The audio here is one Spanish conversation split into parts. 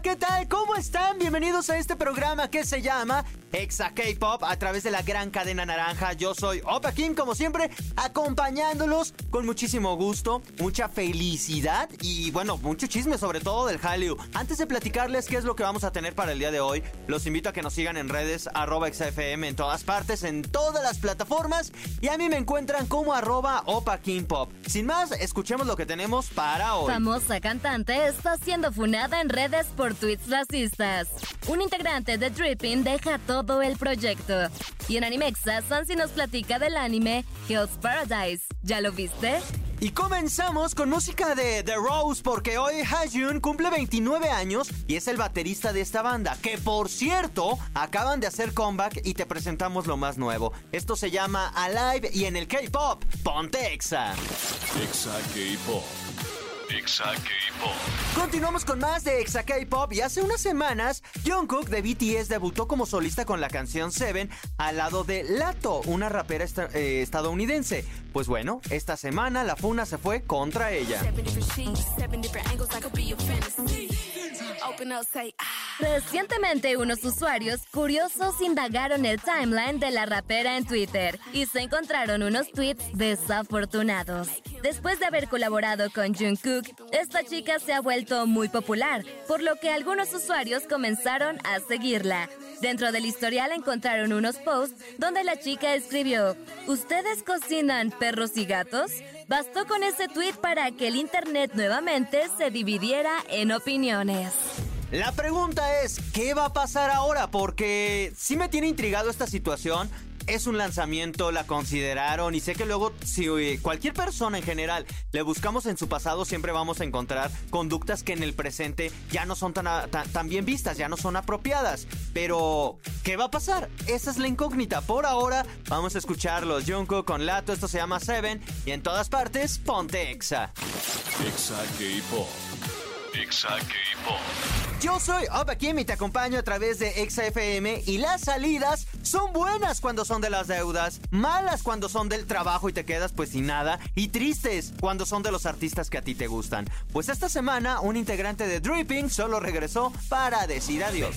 ¿qué tal? ¿Cómo están? Bienvenidos a este programa que se llama Exa K-Pop a través de la gran cadena naranja. Yo soy Opa Kim, como siempre, acompañándolos con muchísimo gusto, mucha felicidad y bueno, mucho chisme sobre todo del Hallyu. Antes de platicarles qué es lo que vamos a tener para el día de hoy, los invito a que nos sigan en redes arroba XFM en todas partes, en todas las plataformas y a mí me encuentran como arroba Opa Kim Pop. Sin más, escuchemos lo que tenemos para hoy. Famosa cantante está siendo funada en redes tweets racistas. Un integrante de Dripping deja todo el proyecto. Y en Animexa, Sansi nos platica del anime Hell's Paradise. ¿Ya lo viste? Y comenzamos con música de The Rose porque hoy Hajun cumple 29 años y es el baterista de esta banda, que por cierto acaban de hacer comeback y te presentamos lo más nuevo. Esto se llama Alive y en el K-Pop, ponte Exa. Exa K-Pop. Exa K-Pop. Continuamos con más de Exa K-Pop y hace unas semanas Jungkook de BTS debutó como solista con la canción Seven al lado de Lato, una rapera eh, estadounidense. Pues bueno, esta semana la funa se fue contra ella. Ah. Recientemente unos usuarios curiosos indagaron el timeline de la rapera en Twitter y se encontraron unos tweets desafortunados. Después de haber colaborado con Jungkook, esta chica se ha vuelto muy popular, por lo que algunos usuarios comenzaron a seguirla. Dentro del historial encontraron unos posts donde la chica escribió, ¿Ustedes cocinan perros y gatos? Bastó con ese tweet para que el internet nuevamente se dividiera en opiniones. La pregunta es, ¿qué va a pasar ahora? Porque sí me tiene intrigado esta situación. Es un lanzamiento, la consideraron y sé que luego si eh, cualquier persona en general le buscamos en su pasado siempre vamos a encontrar conductas que en el presente ya no son tan, a- tan, tan bien vistas, ya no son apropiadas. Pero, ¿qué va a pasar? Esa es la incógnita. Por ahora vamos a escucharlos. Junko con Lato, esto se llama Seven y en todas partes, ponte Exa. Exa K-Pop. Exa K-Pop. Yo soy Opa Kim y te acompaño a través de XFM y las salidas son buenas cuando son de las deudas, malas cuando son del trabajo y te quedas pues sin nada y tristes cuando son de los artistas que a ti te gustan. Pues esta semana un integrante de Dripping solo regresó para decir adiós.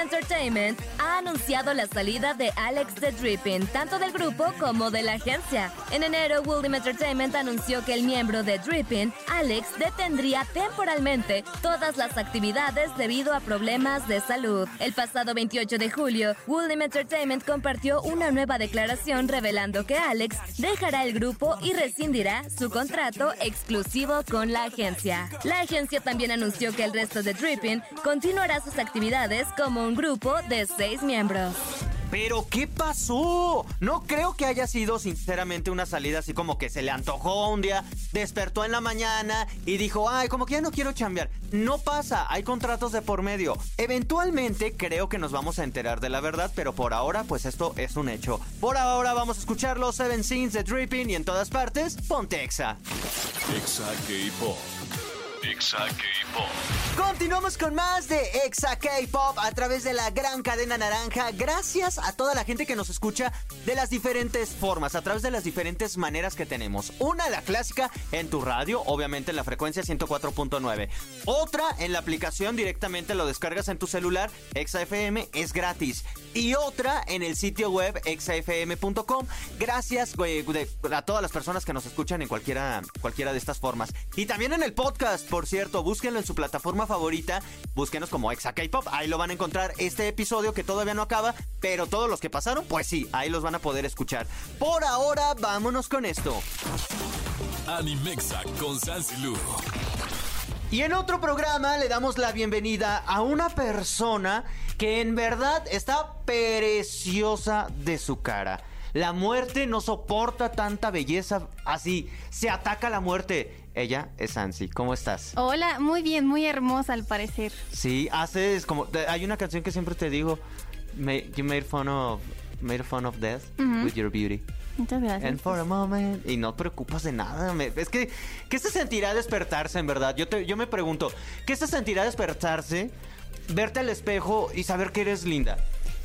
Entertainment ha anunciado la salida de Alex the Dripping, tanto del grupo como de la agencia. En enero, William Entertainment anunció que el miembro de Dripping, Alex, detendría temporalmente todas las actividades debido a problemas de salud. El pasado 28 de julio, William Entertainment compartió una nueva declaración revelando que Alex dejará el grupo y rescindirá su contrato exclusivo con la agencia. La agencia también anunció que el resto de Dripping continuará sus actividades como un grupo de seis miembros. Pero ¿qué pasó? No creo que haya sido sinceramente una salida así como que se le antojó un día, despertó en la mañana y dijo, ay, como que ya no quiero chambear. No pasa, hay contratos de por medio. Eventualmente creo que nos vamos a enterar de la verdad, pero por ahora pues esto es un hecho. Por ahora vamos a escuchar los Seven Scenes de Dripping y en todas partes, ponte Exa. Exa K-Pop. Exa K-Pop. Continuamos con más de Exa K-Pop a través de la gran cadena naranja. Gracias a toda la gente que nos escucha de las diferentes formas, a través de las diferentes maneras que tenemos. Una, la clásica en tu radio, obviamente en la frecuencia 104.9. Otra, en la aplicación directamente lo descargas en tu celular. Exa FM es gratis. Y otra, en el sitio web exafm.com. Gracias de- a todas las personas que nos escuchan en cualquiera, cualquiera de estas formas. Y también en el podcast, por cierto, búsquenlo en su plataforma favorita. Búsquenos como Exa K-Pop. Ahí lo van a encontrar este episodio que todavía no acaba. Pero todos los que pasaron, pues sí, ahí los van a poder escuchar. Por ahora, vámonos con esto. Animexa con Sansi Lu. Y en otro programa le damos la bienvenida a una persona que en verdad está preciosa de su cara. La muerte no soporta tanta belleza así. Se ataca a la muerte. Ella es Ansi. ¿Cómo estás? Hola, muy bien, muy hermosa al parecer. Sí, haces como... Hay una canción que siempre te digo. You made fun of made fun of death with your beauty. Muchas gracias. And for a moment. Y no te preocupas de nada. me- es que, ¿qué se sentirá despertarse, en verdad? Yo, te, yo me pregunto, ¿qué se sentirá despertarse, verte al espejo y saber que eres linda?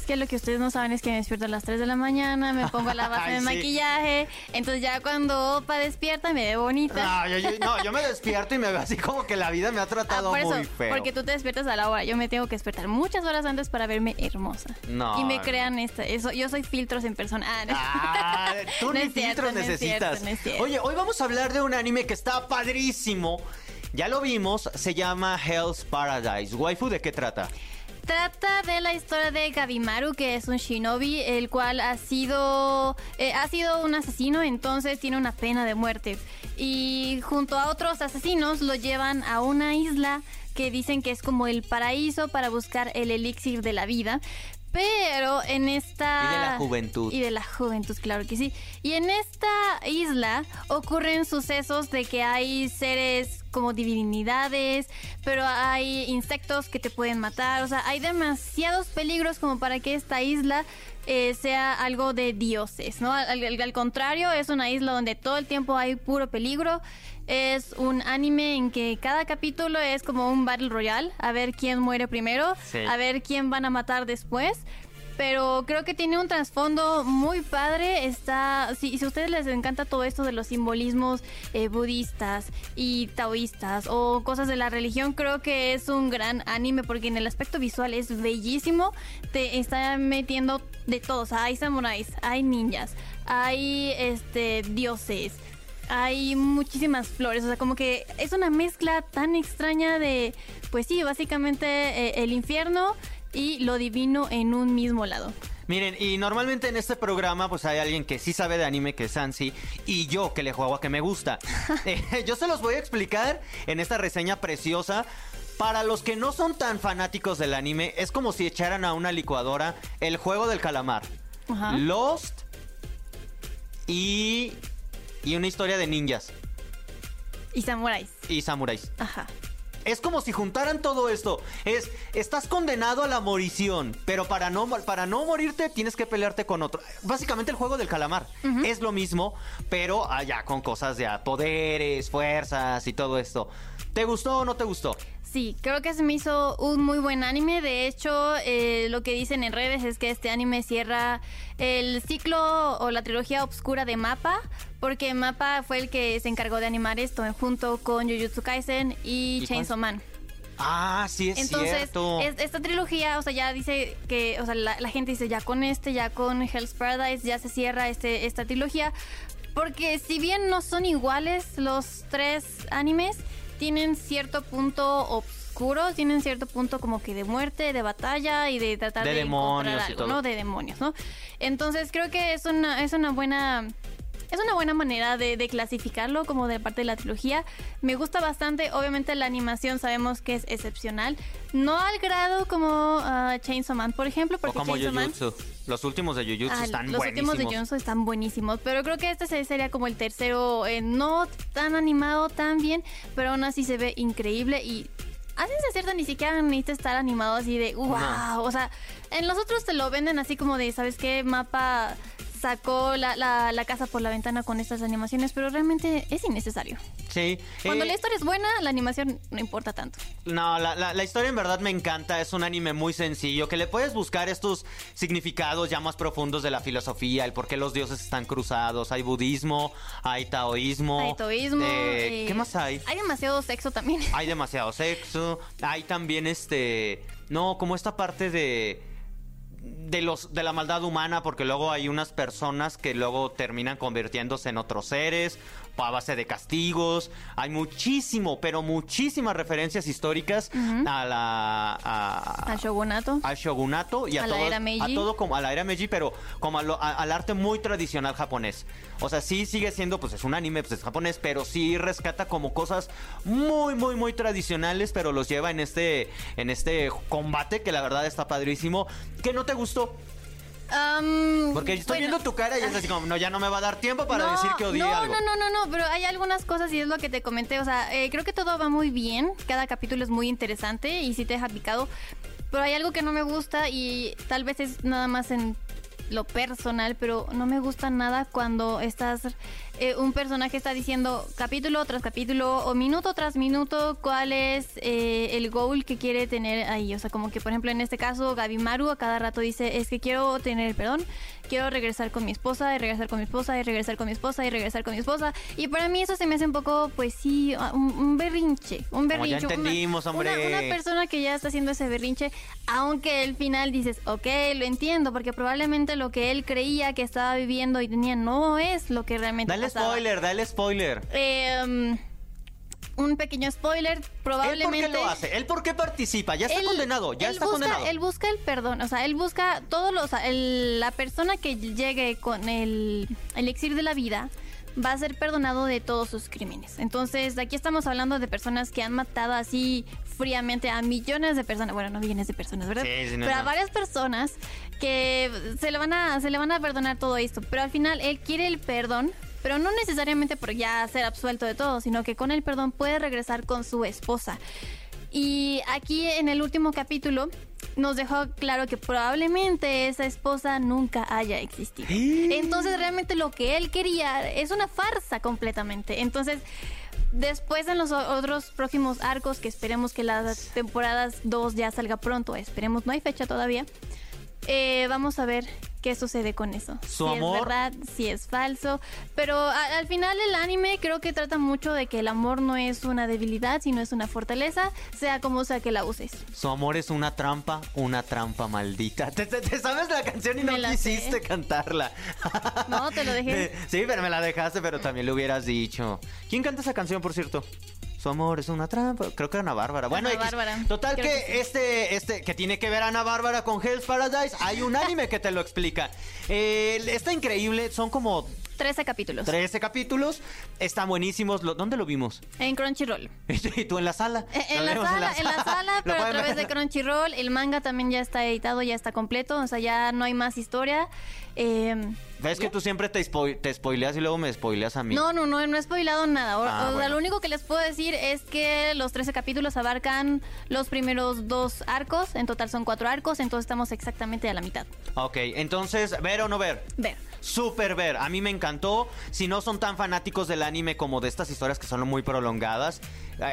Es que lo que ustedes no saben es que me despierto a las 3 de la mañana, me pongo la base de sí. maquillaje, entonces ya cuando Opa despierta me ve bonita. No yo, yo- no, yo me despierto y me veo así como que la vida me ha Ah, tratado eso, muy feo. porque tú te despiertas a la hora. Yo me tengo que despertar muchas horas antes para verme hermosa. No, Y me no. crean esta, eso, yo soy filtros en persona. Ah, no. Ah, tú ni cierto, filtros es necesitas. cierto, es. Oye, hoy vamos a hablar de un anime que está padrísimo. Ya lo vimos, se llama Hell's Paradise. Waifu, ¿de qué trata? Trata de la historia de Gabimaru, que es un shinobi, el cual ha sido, eh, ha sido un asesino, entonces tiene una pena de muerte. Y junto a otros asesinos lo llevan a una isla que dicen que es como el paraíso para buscar el elixir de la vida. Pero en esta... Y de la juventud. Y de la juventud, claro que sí. Y en esta isla ocurren sucesos de que hay seres como divinidades, pero hay insectos que te pueden matar. O sea, hay demasiados peligros como para que esta isla eh, sea algo de dioses, ¿no? Al, al- al contrario, es una isla donde todo el tiempo hay puro peligro. Es un anime en que cada capítulo es como un Battle Royale, a ver quién muere primero, Sí. a ver quién van a matar después. Pero creo que tiene un trasfondo muy padre. Está, si, si a ustedes les encanta todo esto de los simbolismos eh, budistas y taoístas o cosas de la religión, creo que es un gran anime porque en el aspecto visual es bellísimo. Te está metiendo de todo. O sea, hay samuráis, hay ninjas, hay este dioses. Hay muchísimas flores, o sea, como que es una mezcla tan extraña de, pues sí, básicamente eh, el infierno y lo divino en un mismo lado. Miren, y normalmente en este programa pues hay alguien que sí sabe de anime, que es Sansi, y yo que le juego a que me gusta. Eh, yo se los voy a explicar en esta reseña preciosa. Para los que no son tan fanáticos del anime, es como si echaran a una licuadora el juego del calamar, Ajá. Lost y, y una historia de ninjas Y samuráis. y samuráis. Ajá. Es como si juntaran todo esto. Es, estás condenado a la morición, pero para no, para no morirte tienes que pelearte con otro. Básicamente el juego del calamar. Es lo mismo, pero allá con cosas de ah, poderes, fuerzas y todo esto. ¿Te gustó o no te gustó? Sí, creo que se me hizo un muy buen anime. De hecho, eh, lo que dicen en redes es que este anime cierra el ciclo o la trilogía obscura de Mapa, porque Mapa fue el que se encargó de animar esto junto con Jujutsu Kaisen y, ¿Y Chainsaw Man. Ah, sí es Entonces, cierto. es- esta trilogía, o sea, ya dice que, o sea, la, la gente dice ya con este, ya con Hell's Paradise, ya se cierra este, esta trilogía. Porque si bien no son iguales los tres animes, tienen cierto punto oscuro, tienen cierto punto como que de muerte, de batalla y de tratar De de, demonios y algo, todo. ¿no? De demonios, ¿no? Entonces creo que es una, es una buena es una buena manera de, de clasificarlo como de parte de la trilogía. Me gusta bastante. Obviamente la animación sabemos que es excepcional. No al grado como ah, Chainsaw Man, por ejemplo, o porque como Chainsaw Man... Jujutsu. Los últimos de Jujutsu Ah, están los buenísimos. últimos de Jujutsu están buenísimos, pero creo que este se- sería como el tercero, eh, no tan animado tan bien, pero aún así se ve increíble y a ciencia cierta ni siquiera necesita estar animado así de wow, No. o sea, en los otros te lo venden así como de, ¿sabes qué? Mapa sacó la, la- la casa por la ventana con estas animaciones, pero realmente es innecesario. Sí. Cuando eh, la historia es buena, la animación no importa tanto. No, la, la- historia en verdad me encanta. Es un anime muy sencillo que le puedes buscar estos significados ya más profundos de la filosofía, el por qué los dioses están cruzados. Hay budismo, hay taoísmo. Hay taoísmo, eh, eh, ¿Qué más hay? Hay demasiado sexo también. Hay demasiado sexo. Hay también este. No, como esta parte de. De, los, de la maldad humana, porque luego hay unas personas que luego terminan convirtiéndose en otros seres a base de castigos. Hay muchísimo, pero muchísimas referencias históricas a la. a- Al shogunato. al shogunato y a, A la todo, era Meiji. a todo como a la era Meiji, pero como a lo- a- al arte muy tradicional japonés. O sea, sí sigue siendo, pues es un anime, pues es japonés, pero sí rescata como cosas muy, muy, muy tradicionales, pero los lleva en este, en este combate que la verdad está padrísimo. ¿Qué no te gustó? Am, Porque estoy bueno. viendo tu cara y es así como, no, ya no me va a dar tiempo para decir que odié no, algo. No, no, no, no, pero hay algunas cosas y es lo que te comenté. O sea, eh, creo que todo va muy bien. Cada capítulo es muy interesante y sí te deja picado. Pero hay algo que no me gusta y tal vez es nada más en lo personal, pero no me gusta nada cuando estás eh, un personaje está diciendo capítulo tras capítulo o minuto tras minuto cuál es eh, el goal que quiere tener ahí. O sea, como que por ejemplo en este caso Gaby Maru a cada rato dice es que quiero tener el perdón, quiero regresar con mi esposa y regresar con mi esposa y regresar con mi esposa y regresar con mi esposa. Y para mí eso se me hace un poco, pues sí, un, un berrinche, un berrinche. ya entendimos, una, hombre. Una, persona que ya está haciendo ese berrinche, aunque al final dices, ok, lo entiendo, porque probablemente lo que él creía que estaba viviendo y tenía no es lo que realmente Dale spoiler, dale spoiler. Eh, un pequeño spoiler, probablemente... ¿Él por qué lo hace? ¿Él por qué participa? Ya está él, condenado, ya él está busca, condenado. Él busca el perdón, o sea, él busca todos los... El, la persona que llegue con el elixir de la vida va a ser perdonado de todos sus crímenes. Entonces, aquí estamos hablando de personas que han matado así fríamente a millones de personas, bueno, no millones de personas, ¿verdad? Sí, sí, no, pero a no. varias personas que se le van a se le van a perdonar todo esto, pero al final él quiere el perdón, pero no necesariamente por ya ser absuelto de todo, sino que con el perdón puede regresar con su esposa. Y aquí en el último capítulo nos dejó claro que probablemente esa esposa nunca haya existido. Entonces realmente lo que él quería es una farsa completamente. Entonces después en los otros próximos arcos, que esperemos que las temporadas 2 ya salga pronto, esperemos, no hay fecha todavía, eh, vamos a ver qué sucede con eso. Su si amor- es verdad, si es falso. Pero a- al final el anime creo que trata mucho de que el amor no es una debilidad, sino es una fortaleza, sea como sea que la uses. Su amor es una trampa, una trampa maldita. ¿Te, te- te sabes la canción y no sé. quisiste cantarla? No, te lo dejé. Sí, pero me la dejaste, pero también lo hubieras dicho. ¿Quién canta esa canción, por cierto? Su amor es una trampa. Creo que era Ana Bárbara. Bueno, Ana. Bárbara. total que, Creo que sí. este, este, que tiene que ver Ana Bárbara con Hell's Paradise, hay un anime que te lo explica. Eh, está increíble, son como 13 capítulos. 13 capítulos, están buenísimos. Lo- ¿Dónde lo vimos? En Crunchyroll. Y tú en la sala. Eh, En la, vemos sala, en la sala, Lo pero a pueden través ver. de Crunchyroll. El manga también ya está editado, ya está completo. O sea, ya no hay más historia. Eh, Ves que tú siempre te, spo- te spoileas y luego me spoileas a mí. no, no, no, no he spoilado nada. O- Ah, o sea, bueno. lo único que les puedo decir es que los 13 capítulos abarcan los primeros dos arcos. En total son cuatro arcos, entonces estamos exactamente a la mitad. Ok, entonces, ¿ver o no ver? Ver. Súper ver, a mí me encantó. Si no son tan fanáticos del anime como de estas historias que son muy prolongadas,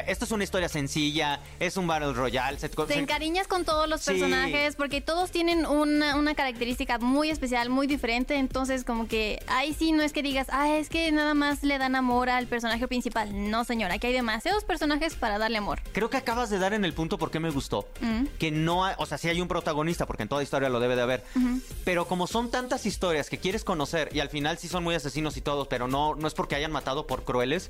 esto es una historia sencilla, es un Battle Royale. se- Te encariñas con todos los Sí. personajes porque todos tienen una, una característica muy especial, muy diferente. Entonces, como que ahí sí no es que digas, ah, es que nada más le dan amor al personaje principal. No, señora, aquí hay demasiados personajes para darle amor. Creo que acabas de dar en el punto por qué me gustó. Mm. Que no hay, o sea, sí hay un protagonista, porque en toda historia lo debe de haber. Pero como son tantas historias que quieres conocer y al final sí son muy asesinos y todos, pero no, no es porque hayan matado por crueles.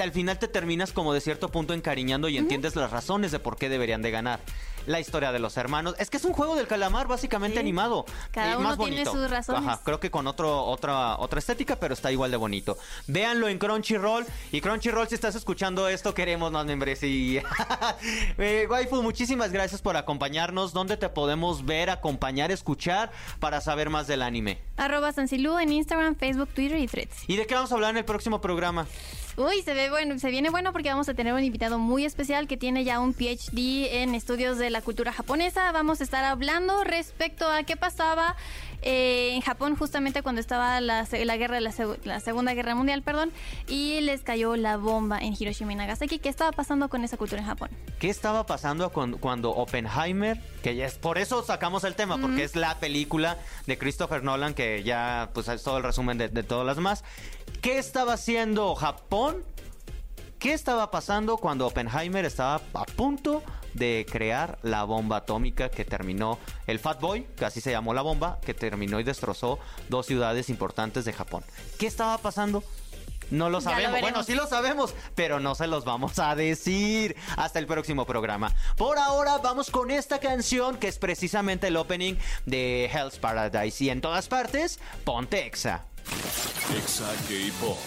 Al final te terminas como de cierto punto encariñando y entiendes las razones de por qué deberían de ganar. La historia de los hermanos. Es que es un juego del calamar básicamente Sí. animado. Cada Y uno más tiene bonito. sus razones. Ajá, creo que con otro, otra, otra estética, pero está igual de bonito. Véanlo en Crunchyroll. Y Crunchyroll, si estás escuchando esto, queremos más membresía. eh, waifu, muchísimas gracias por acompañarnos. ¿Dónde te podemos ver, acompañar, escuchar para saber más del anime? Arroba Sancilu en Instagram, Facebook, Twitter y Threads. ¿Y de qué vamos a hablar en el próximo programa? Uy, se ve bueno, se viene bueno porque vamos a tener un invitado muy especial que tiene ya un PhD en estudios de la cultura japonesa. Vamos a estar hablando respecto a qué pasaba eh, en Japón justamente cuando estaba la, la guerra, la, la Segunda Guerra Mundial, perdón, y les cayó la bomba en Hiroshima y Nagasaki. ¿Qué estaba pasando con esa cultura en Japón? ¿Qué estaba pasando con- cuando Oppenheimer, que ya es por eso sacamos el tema, porque es la película de Christopher Nolan, que ya pues es todo el resumen de, de todas las demás. ¿Qué estaba haciendo Japón? ¿Qué estaba pasando cuando Oppenheimer estaba a punto de crear la bomba atómica que terminó el Fat Boy, que así se llamó la bomba, que terminó y destrozó dos ciudades importantes de Japón? ¿Qué estaba pasando? No lo sabemos. bueno, sí lo sabemos, pero no se los vamos a decir hasta el próximo programa. Por ahora vamos con esta canción que es precisamente el opening de Hell's Paradise y en todas partes, ponte Exa. Exa K-Pop.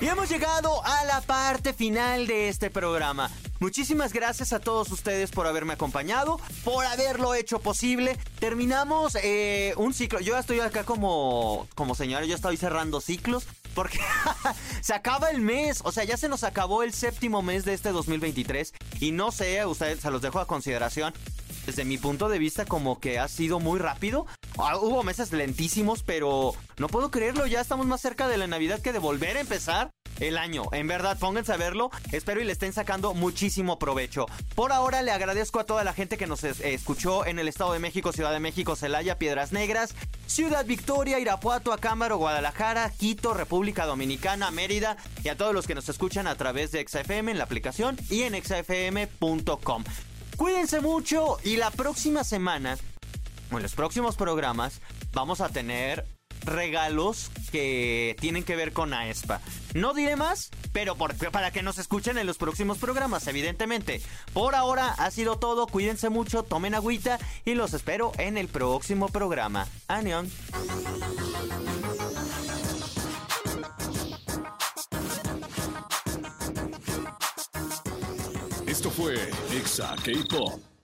Y hemos llegado a la parte final de este programa. Muchísimas gracias a todos ustedes por haberme acompañado, por haberlo hecho posible. Terminamos eh, un ciclo. Yo estoy acá como, como señora, yo estoy cerrando ciclos. Porque se acaba el mes, o sea, ya se nos acabó el séptimo mes de este 2023. Y no sé, ustedes se los dejo a consideración. Desde mi punto de vista, como que ha sido muy rápido. Ah, hubo meses lentísimos, pero no puedo creerlo. Ya estamos más cerca de la Navidad que de volver a empezar el año. En verdad, pónganse a verlo. Espero y le estén sacando muchísimo provecho. Por ahora le agradezco a toda la gente que nos escuchó en el Estado de México, Ciudad de México, Celaya, Piedras Negras, Ciudad Victoria, Irapuato, Acámbaro, Guadalajara, Quito, República Dominicana, Mérida y a todos los que nos escuchan a través de XFM en la aplicación y en xfm.com. Cuídense mucho y la próxima semana, en los próximos programas, vamos a tener regalos que tienen que ver con AESPA. No diré más, pero para que nos escuchen en los próximos programas, evidentemente. Por ahora ha sido todo, cuídense mucho, tomen agüita y los espero en el próximo programa. Anión. Fue Exa K-Pop.